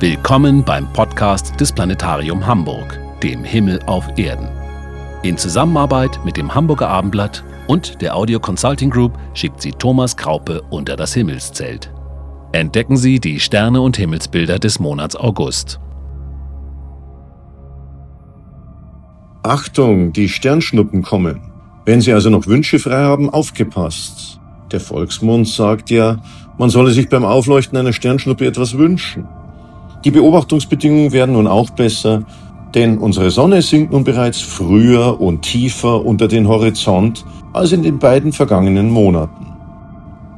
Willkommen beim Podcast des Planetarium Hamburg, dem Himmel auf Erden. In Zusammenarbeit mit dem Hamburger Abendblatt und der Audio Consulting Group schickt sie Thomas Kraupe unter das Himmelszelt. Entdecken Sie die Sterne und Himmelsbilder des Monats August. Achtung, die Sternschnuppen kommen. Wenn Sie also noch Wünsche frei haben, aufgepasst. Der Volksmund sagt ja, man solle sich beim Aufleuchten einer Sternschnuppe etwas wünschen. Die Beobachtungsbedingungen werden nun auch besser, denn unsere Sonne sinkt nun bereits früher und tiefer unter den Horizont als in den beiden vergangenen Monaten.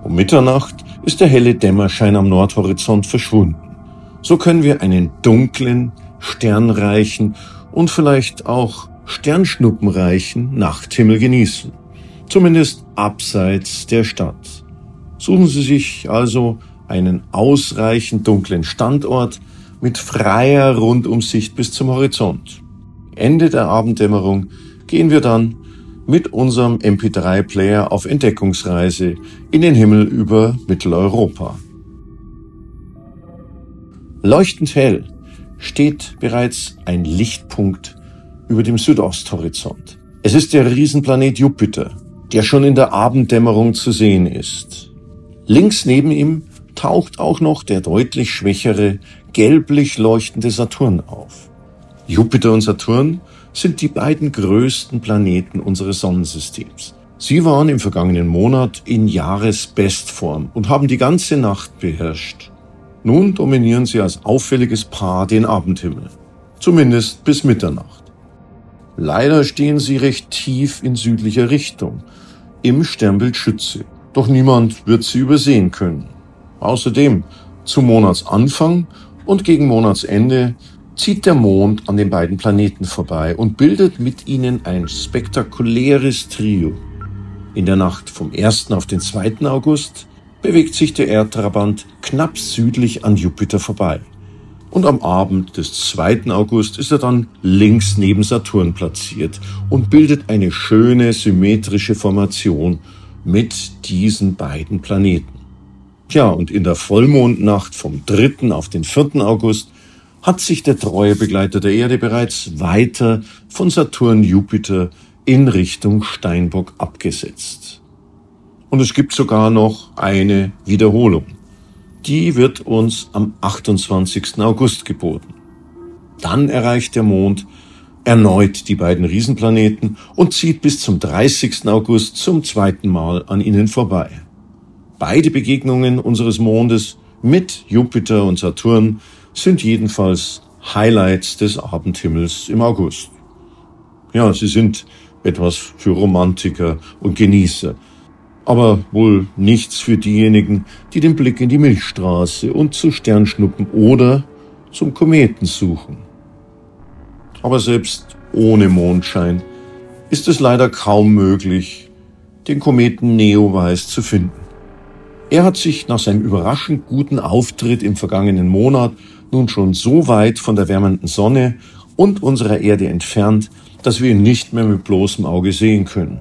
Um Mitternacht ist der helle Dämmerschein am Nordhorizont verschwunden. So können wir einen dunklen, sternreichen und vielleicht auch sternschnuppenreichen Nachthimmel genießen. Zumindest abseits der Stadt. Suchen Sie sich also einen ausreichend dunklen Standort, mit freier Rundumsicht bis zum Horizont. Ende der Abenddämmerung gehen wir dann mit unserem MP3-Player auf Entdeckungsreise in den Himmel über Mitteleuropa. Leuchtend hell steht bereits ein Lichtpunkt über dem Südosthorizont. Es ist der Riesenplanet Jupiter, der schon in der Abenddämmerung zu sehen ist. Links neben ihm taucht auch noch der deutlich schwächere gelblich leuchtende Saturn auf. Jupiter und Saturn sind die beiden größten Planeten unseres Sonnensystems. Sie waren im vergangenen Monat in Jahresbestform und haben die ganze Nacht beherrscht. Nun dominieren sie als auffälliges Paar den Abendhimmel. Zumindest bis Mitternacht. Leider stehen sie recht tief in südlicher Richtung, im Sternbild Schütze. Doch niemand wird sie übersehen können. Außerdem, zum Monatsanfang und gegen Monatsende zieht der Mond an den beiden Planeten vorbei und bildet mit ihnen ein spektakuläres Trio. In der Nacht vom 1. auf den 2. August bewegt sich der Erdtrabant knapp südlich an Jupiter vorbei. Und am Abend des 2. August ist er dann links neben Saturn platziert und bildet eine schöne symmetrische Formation mit diesen beiden Planeten. Tja, und in der Vollmondnacht vom 3. auf den 4. August hat sich der treue Begleiter der Erde bereits weiter von Saturn Jupiter in Richtung Steinbock abgesetzt. Und es gibt sogar noch eine Wiederholung. Die wird uns am 28. August geboten. Dann erreicht der Mond erneut die beiden Riesenplaneten und zieht bis zum 30. August zum zweiten Mal an ihnen vorbei. Beide Begegnungen unseres Mondes mit Jupiter und Saturn sind jedenfalls Highlights des Abendhimmels im August. Ja, sie sind etwas für Romantiker und Genießer, aber wohl nichts für diejenigen, die den Blick in die Milchstraße und zu Sternschnuppen oder zum Kometen suchen. Aber selbst ohne Mondschein ist es leider kaum möglich, den Kometen Neowise zu finden. Er hat sich nach seinem überraschend guten Auftritt im vergangenen Monat nun schon so weit von der wärmenden Sonne und unserer Erde entfernt, dass wir ihn nicht mehr mit bloßem Auge sehen können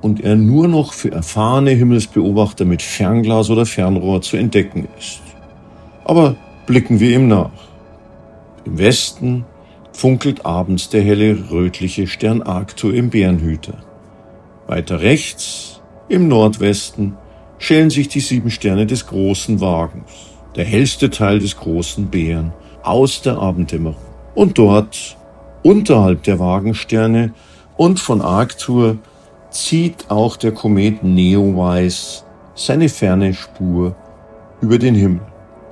und er nur noch für erfahrene Himmelsbeobachter mit Fernglas oder Fernrohr zu entdecken ist. Aber blicken wir ihm nach. Im Westen funkelt abends der helle rötliche Stern Arctur im Bärenhüter. Weiter rechts, im Nordwesten, schälen sich die sieben Sterne des großen Wagens, der hellste Teil des großen Bären, aus der Abenddämmerung. Und dort, unterhalb der Wagensterne und von Arctur, zieht auch der Komet Neowise seine ferne Spur über den Himmel.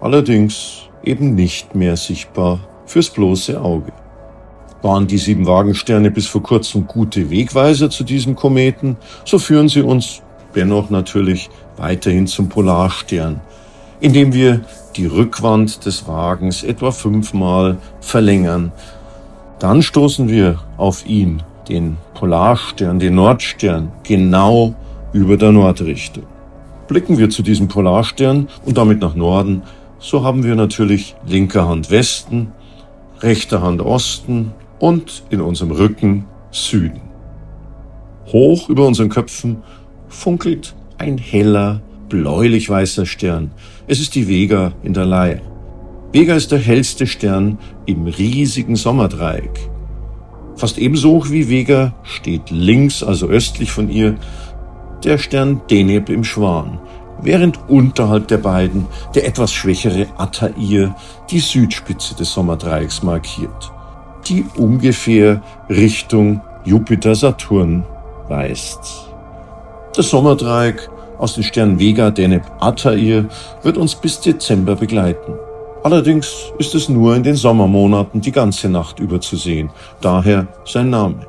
Allerdings eben nicht mehr sichtbar fürs bloße Auge. Waren die sieben Wagensterne bis vor kurzem gute Wegweiser zu diesem Kometen, so führen sie uns dennoch natürlich weiterhin zum Polarstern, indem wir die Rückwand des Wagens etwa fünfmal verlängern. Dann stoßen wir auf ihn, den Polarstern, den Nordstern, genau über der Nordrichtung. Blicken wir zu diesem Polarstern und damit nach Norden, so haben wir natürlich linker Hand Westen, rechter Hand Osten und in unserem Rücken Süden. Hoch über unseren Köpfen funkelt ein heller, bläulich-weißer Stern. Es ist die Vega in der Leihe. Vega ist der hellste Stern im riesigen Sommerdreieck. Fast ebenso hoch wie Vega steht links, also östlich von ihr, der Stern Deneb im Schwan, während unterhalb der beiden der etwas schwächere Altair die Südspitze des Sommerdreiecks markiert, die ungefähr Richtung Jupiter-Saturn weist. Das Sommerdreieck aus den Sternen Vega, Deneb, Altair wird uns bis Dezember begleiten. Allerdings ist es nur in den Sommermonaten die ganze Nacht über zu sehen, daher sein Name.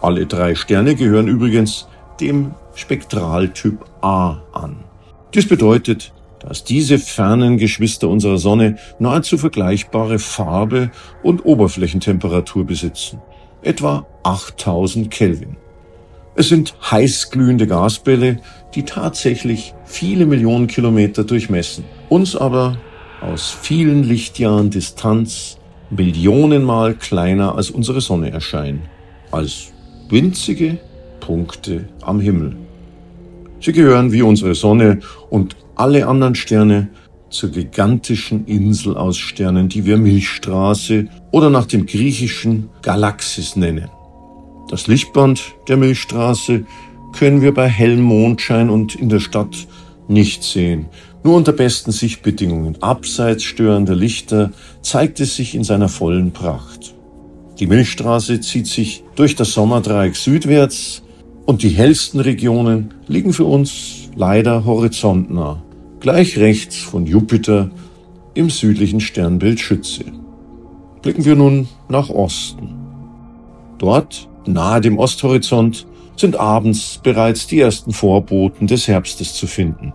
Alle drei Sterne gehören übrigens dem Spektraltyp A an. Dies bedeutet, dass diese fernen Geschwister unserer Sonne nahezu vergleichbare Farbe und Oberflächentemperatur besitzen, etwa 8000 Kelvin. Es sind heißglühende Gasbälle, die tatsächlich viele Millionen Kilometer durchmessen, uns aber aus vielen Lichtjahren Distanz Millionenmal kleiner als unsere Sonne erscheinen, als winzige Punkte am Himmel. Sie gehören wie unsere Sonne und alle anderen Sterne zur gigantischen Insel aus Sternen, die wir Milchstraße oder nach dem griechischen Galaxis nennen. Das Lichtband der Milchstraße können wir bei hellem Mondschein und in der Stadt nicht sehen. Nur unter besten Sichtbedingungen, abseits störender Lichter, zeigt es sich in seiner vollen Pracht. Die Milchstraße zieht sich durch das Sommerdreieck südwärts und die hellsten Regionen liegen für uns leider horizontnah, gleich rechts von Jupiter im südlichen Sternbild Schütze. Blicken wir nun nach Osten. Dort, nahe dem Osthorizont, sind abends bereits die ersten Vorboten des Herbstes zu finden.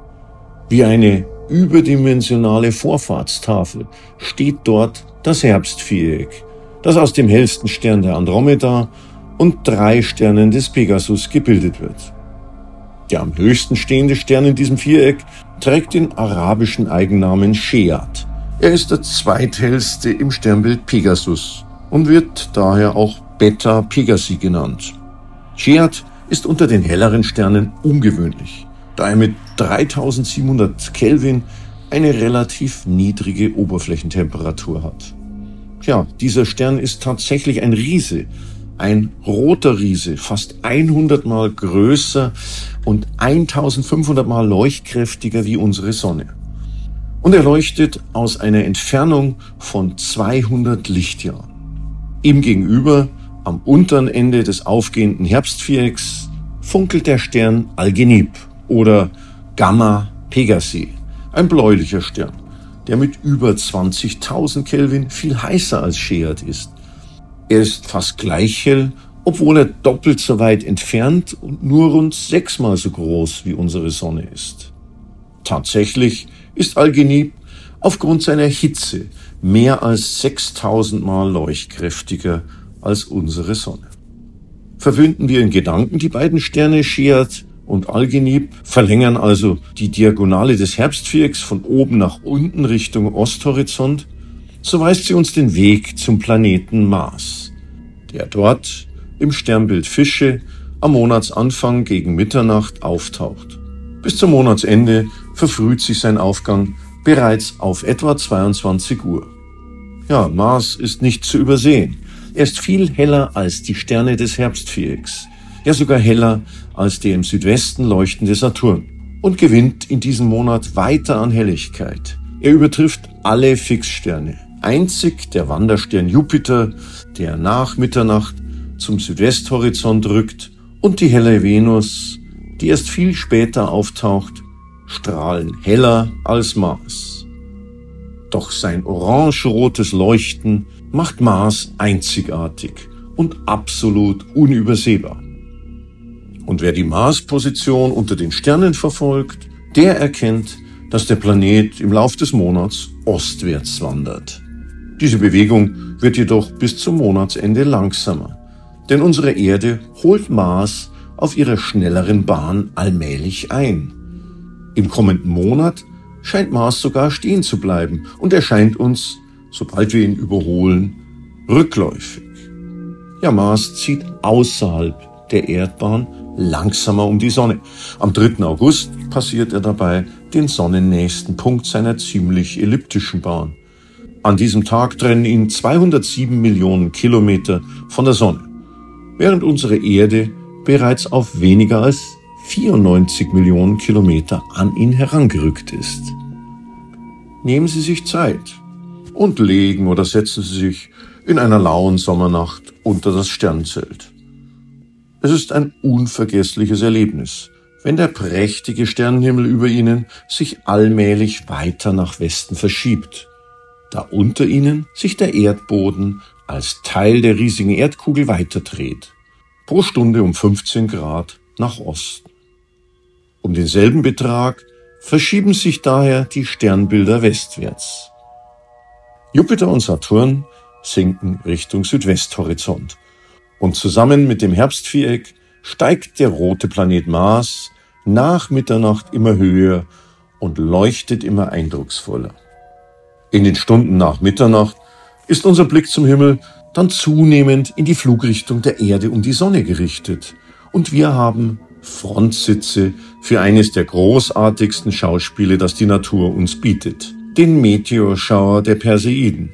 Wie eine überdimensionale Vorfahrtstafel steht dort das Herbstviereck, das aus dem hellsten Stern der Andromeda und drei Sternen des Pegasus gebildet wird. Der am höchsten stehende Stern in diesem Viereck trägt den arabischen Eigennamen Sheat. Er ist der zweithellste im Sternbild Pegasus und wird daher auch Beta Pegasi genannt. Sheat ist unter den helleren Sternen ungewöhnlich, da er mit 3700 Kelvin eine relativ niedrige Oberflächentemperatur hat. Ja, dieser Stern ist tatsächlich ein Riese, ein roter Riese, fast 100 mal größer und 1500 mal leuchtkräftiger wie unsere Sonne. Und er leuchtet aus einer Entfernung von 200 Lichtjahren. Ihm gegenüber am unteren Ende des aufgehenden Herbstvierecks funkelt der Stern Algenib oder Gamma Pegasi, ein bläulicher Stern, der mit über 20.000 Kelvin viel heißer als Sheat ist. Er ist fast gleich hell, obwohl er doppelt so weit entfernt und nur rund sechsmal so groß wie unsere Sonne ist. Tatsächlich ist Algenib aufgrund seiner Hitze mehr als 6000 Mal leuchtkräftiger als unsere Sonne. Verwünden wir in Gedanken die beiden Sterne Sheat und Algenib, verlängern also die Diagonale des Herbstvierecks von oben nach unten Richtung Osthorizont, so weist sie uns den Weg zum Planeten Mars, der dort im Sternbild Fische am Monatsanfang gegen Mitternacht auftaucht. Bis zum Monatsende verfrüht sich sein Aufgang bereits auf etwa 22 Uhr. Ja, Mars ist nicht zu übersehen. Er ist viel heller als die Sterne des Herbstvierecks, ja sogar heller als der im Südwesten leuchtende Saturn und gewinnt in diesem Monat weiter an Helligkeit. Er übertrifft alle Fixsterne. Einzig der Wanderstern Jupiter, der nach Mitternacht zum Südwesthorizont rückt, und die helle Venus, die erst viel später auftaucht, strahlen heller als Mars. Doch sein orangerotes Leuchten macht Mars einzigartig und absolut unübersehbar. Und wer die Mars-Position unter den Sternen verfolgt, der erkennt, dass der Planet im Lauf des Monats ostwärts wandert. Diese Bewegung wird jedoch bis zum Monatsende langsamer, denn unsere Erde holt Mars auf ihrer schnelleren Bahn allmählich ein. Im kommenden Monat scheint Mars sogar stehen zu bleiben und erscheint uns sobald wir ihn überholen, rückläufig. Ja, Mars zieht außerhalb der Erdbahn langsamer um die Sonne. Am 3. August passiert er dabei den sonnennächsten Punkt seiner ziemlich elliptischen Bahn. An diesem Tag trennen ihn 207 Millionen Kilometer von der Sonne, während unsere Erde bereits auf weniger als 94 Millionen Kilometer an ihn herangerückt ist. Nehmen Sie sich Zeit und legen oder setzen Sie sich in einer lauen Sommernacht unter das Sternzelt. Es ist ein unvergessliches Erlebnis, wenn der prächtige Sternenhimmel über ihnen sich allmählich weiter nach Westen verschiebt, da unter ihnen sich der Erdboden als Teil der riesigen Erdkugel weiterdreht, pro Stunde um 15 Grad nach Osten. Um denselben Betrag verschieben sich daher die Sternbilder westwärts. Jupiter und Saturn sinken Richtung Südwesthorizont. Und zusammen mit dem Herbstviereck steigt der rote Planet Mars nach Mitternacht immer höher und leuchtet immer eindrucksvoller. In den Stunden nach Mitternacht ist unser Blick zum Himmel dann zunehmend in die Flugrichtung der Erde um die Sonne gerichtet und wir haben Frontsitze für eines der großartigsten Schauspiele, das die Natur uns bietet, den Meteorschauer der Perseiden.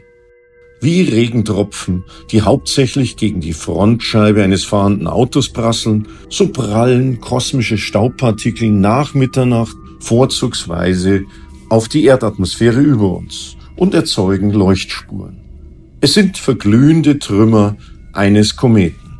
Wie Regentropfen, die hauptsächlich gegen die Frontscheibe eines fahrenden Autos prasseln, so prallen kosmische Staubpartikel nach Mitternacht vorzugsweise auf die Erdatmosphäre über uns und erzeugen Leuchtspuren. Es sind verglühende Trümmer eines Kometen.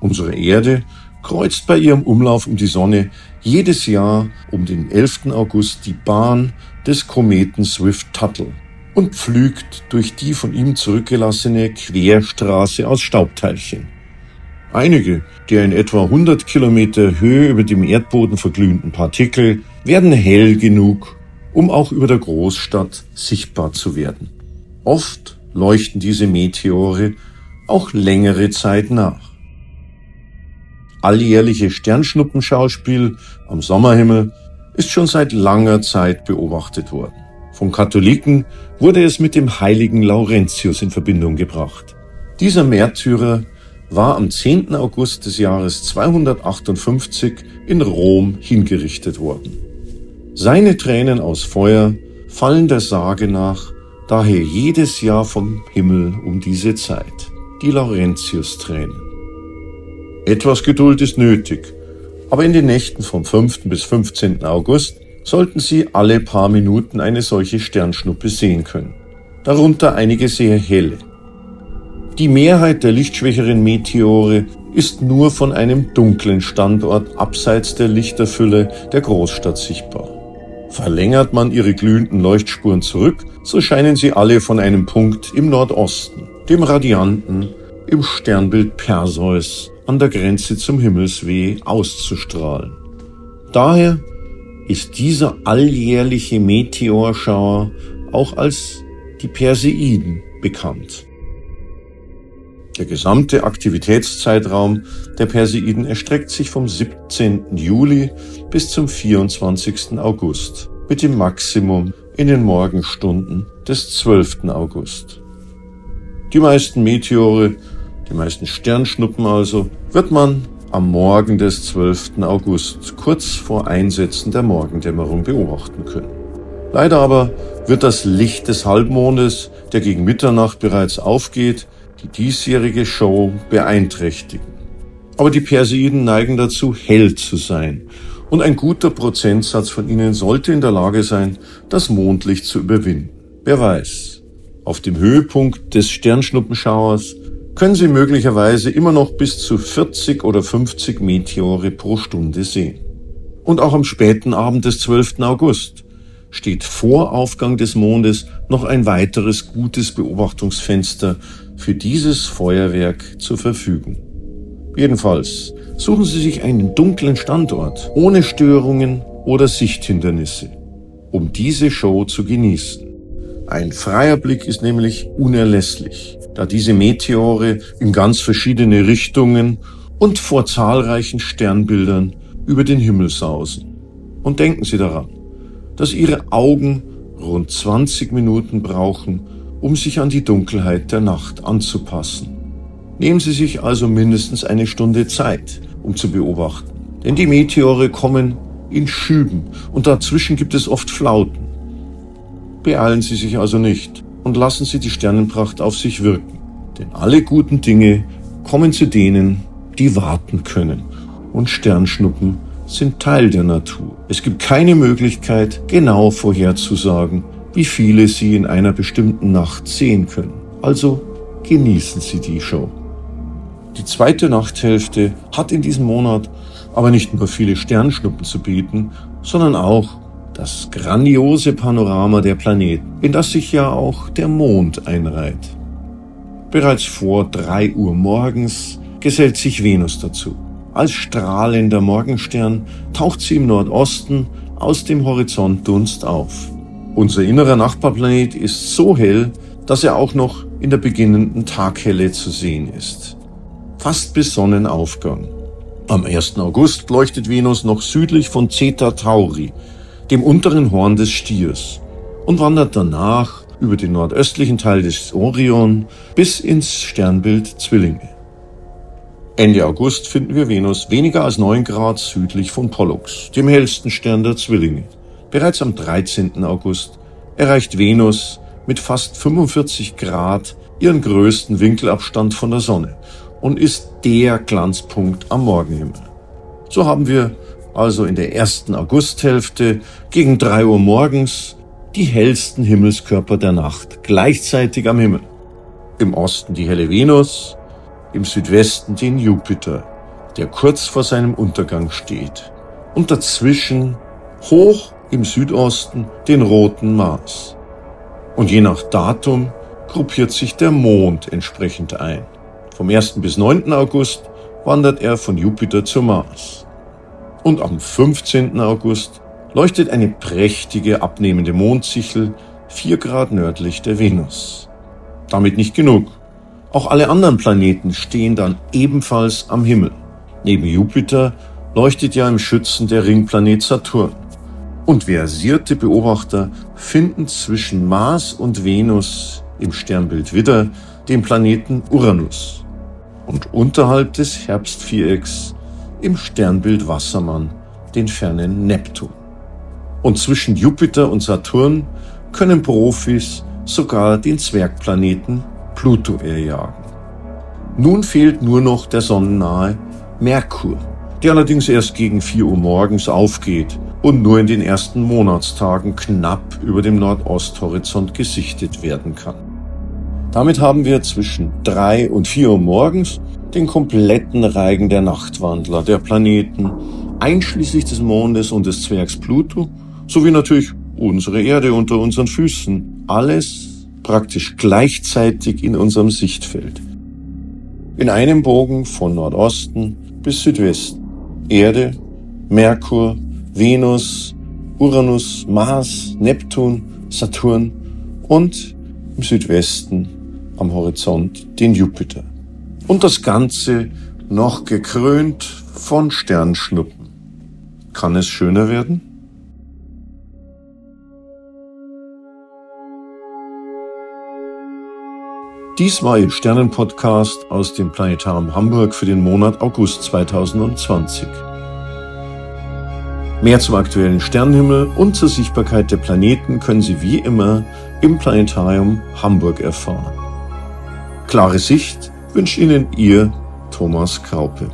Unsere Erde kreuzt bei ihrem Umlauf um die Sonne jedes Jahr um den 11. August die Bahn des Kometen Swift-Tuttle und pflügt durch die von ihm zurückgelassene Querstraße aus Staubteilchen. Einige der in etwa 100 Kilometer Höhe über dem Erdboden verglühenden Partikel werden hell genug, um auch über der Großstadt sichtbar zu werden. Oft leuchten diese Meteore auch längere Zeit nach. Alljährliche Sternschnuppenschauspiel am Sommerhimmel ist schon seit langer Zeit beobachtet worden. Von Katholiken wurde es mit dem heiligen Laurentius in Verbindung gebracht. Dieser Märtyrer war am 10. August des Jahres 258 in Rom hingerichtet worden. Seine Tränen aus Feuer fallen der Sage nach daher jedes Jahr vom Himmel um diese Zeit, die Laurentius-Tränen. Etwas Geduld ist nötig, aber in den Nächten vom 5. bis 15. August sollten Sie alle paar Minuten eine solche Sternschnuppe sehen können. Darunter einige sehr helle. Die Mehrheit der lichtschwächeren Meteore ist nur von einem dunklen Standort abseits der Lichterfülle der Großstadt sichtbar. Verlängert man ihre glühenden Leuchtspuren zurück, so scheinen sie alle von einem Punkt im Nordosten, dem Radianten, im Sternbild Perseus, an der Grenze zum Himmelsweh auszustrahlen. Daher ist dieser alljährliche Meteorschauer auch als die Perseiden bekannt. Der gesamte Aktivitätszeitraum der Perseiden erstreckt sich vom 17. Juli bis zum 24. August mit dem Maximum in den Morgenstunden des 12. August. Die meisten Meteore, die meisten Sternschnuppen also, wird man am Morgen des 12. August, kurz vor Einsetzen der Morgendämmerung, beobachten können. Leider aber wird das Licht des Halbmondes, der gegen Mitternacht bereits aufgeht, die diesjährige Show beeinträchtigen. Aber die Perseiden neigen dazu, hell zu sein, und ein guter Prozentsatz von ihnen sollte in der Lage sein, das Mondlicht zu überwinden. Wer weiß, auf dem Höhepunkt des Sternschnuppenschauers können Sie möglicherweise immer noch bis zu 40 oder 50 Meteore pro Stunde sehen. Und auch am späten Abend des 12. August steht vor Aufgang des Mondes noch ein weiteres gutes Beobachtungsfenster für dieses Feuerwerk zur Verfügung. Jedenfalls suchen Sie sich einen dunklen Standort ohne Störungen oder Sichthindernisse, um diese Show zu genießen. Ein freier Blick ist nämlich unerlässlich da diese Meteore in ganz verschiedene Richtungen und vor zahlreichen Sternbildern über den Himmel sausen. Und denken Sie daran, dass Ihre Augen rund 20 Minuten brauchen, um sich an die Dunkelheit der Nacht anzupassen. Nehmen Sie sich also mindestens eine Stunde Zeit, um zu beobachten. Denn die Meteore kommen in Schüben und dazwischen gibt es oft Flauten. Beeilen Sie sich also nicht und lassen Sie die Sternenpracht auf sich wirken. Denn alle guten Dinge kommen zu denen, die warten können. Und Sternschnuppen sind Teil der Natur. Es gibt keine Möglichkeit, genau vorherzusagen, wie viele Sie in einer bestimmten Nacht sehen können. Also genießen Sie die Show. Die zweite Nachthälfte hat in diesem Monat aber nicht nur viele Sternschnuppen zu bieten, sondern auch das grandiose Panorama der Planeten, in das sich ja auch der Mond einreiht. Bereits vor drei Uhr morgens gesellt sich Venus dazu. Als strahlender Morgenstern taucht sie im Nordosten aus dem Horizontdunst auf. Unser innerer Nachbarplanet ist so hell, dass er auch noch in der beginnenden Taghelle zu sehen ist. Fast bis Sonnenaufgang. Am 1. August leuchtet Venus noch südlich von Zeta Tauri, dem unteren Horn des Stiers, und wandert danach über den nordöstlichen Teil des Orion bis ins Sternbild Zwillinge. Ende August finden wir Venus weniger als 9 Grad südlich von Pollux, dem hellsten Stern der Zwillinge. Bereits am 13. August erreicht Venus mit fast 45 Grad ihren größten Winkelabstand von der Sonne und ist der Glanzpunkt am Morgenhimmel. So haben wir also in der ersten Augusthälfte gegen drei Uhr morgens die hellsten Himmelskörper der Nacht gleichzeitig am Himmel. Im Osten die helle Venus, im Südwesten den Jupiter, der kurz vor seinem Untergang steht, und dazwischen hoch im Südosten den roten Mars. Und je nach Datum gruppiert sich der Mond entsprechend ein. Vom 1. bis 9. August wandert er von Jupiter zum Mars. Und am 15. August leuchtet eine prächtige abnehmende Mondsichel vier Grad nördlich der Venus. Damit nicht genug. Auch alle anderen Planeten stehen dann ebenfalls am Himmel. Neben Jupiter leuchtet ja im Schützen der Ringplanet Saturn. Und versierte Beobachter finden zwischen Mars und Venus im Sternbild Widder den Planeten Uranus und unterhalb des Herbstvierecks im Sternbild Wassermann den fernen Neptun. Und zwischen Jupiter und Saturn können Profis sogar den Zwergplaneten Pluto erjagen. Nun fehlt nur noch der sonnennahe Merkur, der allerdings erst gegen 4 Uhr morgens aufgeht und nur in den ersten Monatstagen knapp über dem Nordosthorizont gesichtet werden kann. Damit haben wir zwischen drei und vier Uhr morgens den kompletten Reigen der Nachtwandler, der Planeten, einschließlich des Mondes und des Zwergs Pluto, sowie natürlich unsere Erde unter unseren Füßen. Alles praktisch gleichzeitig in unserem Sichtfeld. In einem Bogen von Nordosten bis Südwesten. Erde, Merkur, Venus, Uranus, Mars, Neptun, Saturn und im Südwesten am Horizont den Jupiter. Und das Ganze noch gekrönt von Sternschnuppen. Kann es schöner werden? Dies war Ihr Sternenpodcast aus dem Planetarium Hamburg für den Monat August 2020. Mehr zum aktuellen Sternenhimmel und zur Sichtbarkeit der Planeten können Sie wie immer im Planetarium Hamburg erfahren. Klare Sicht wünscht Ihnen Ihr Thomas Kraupe.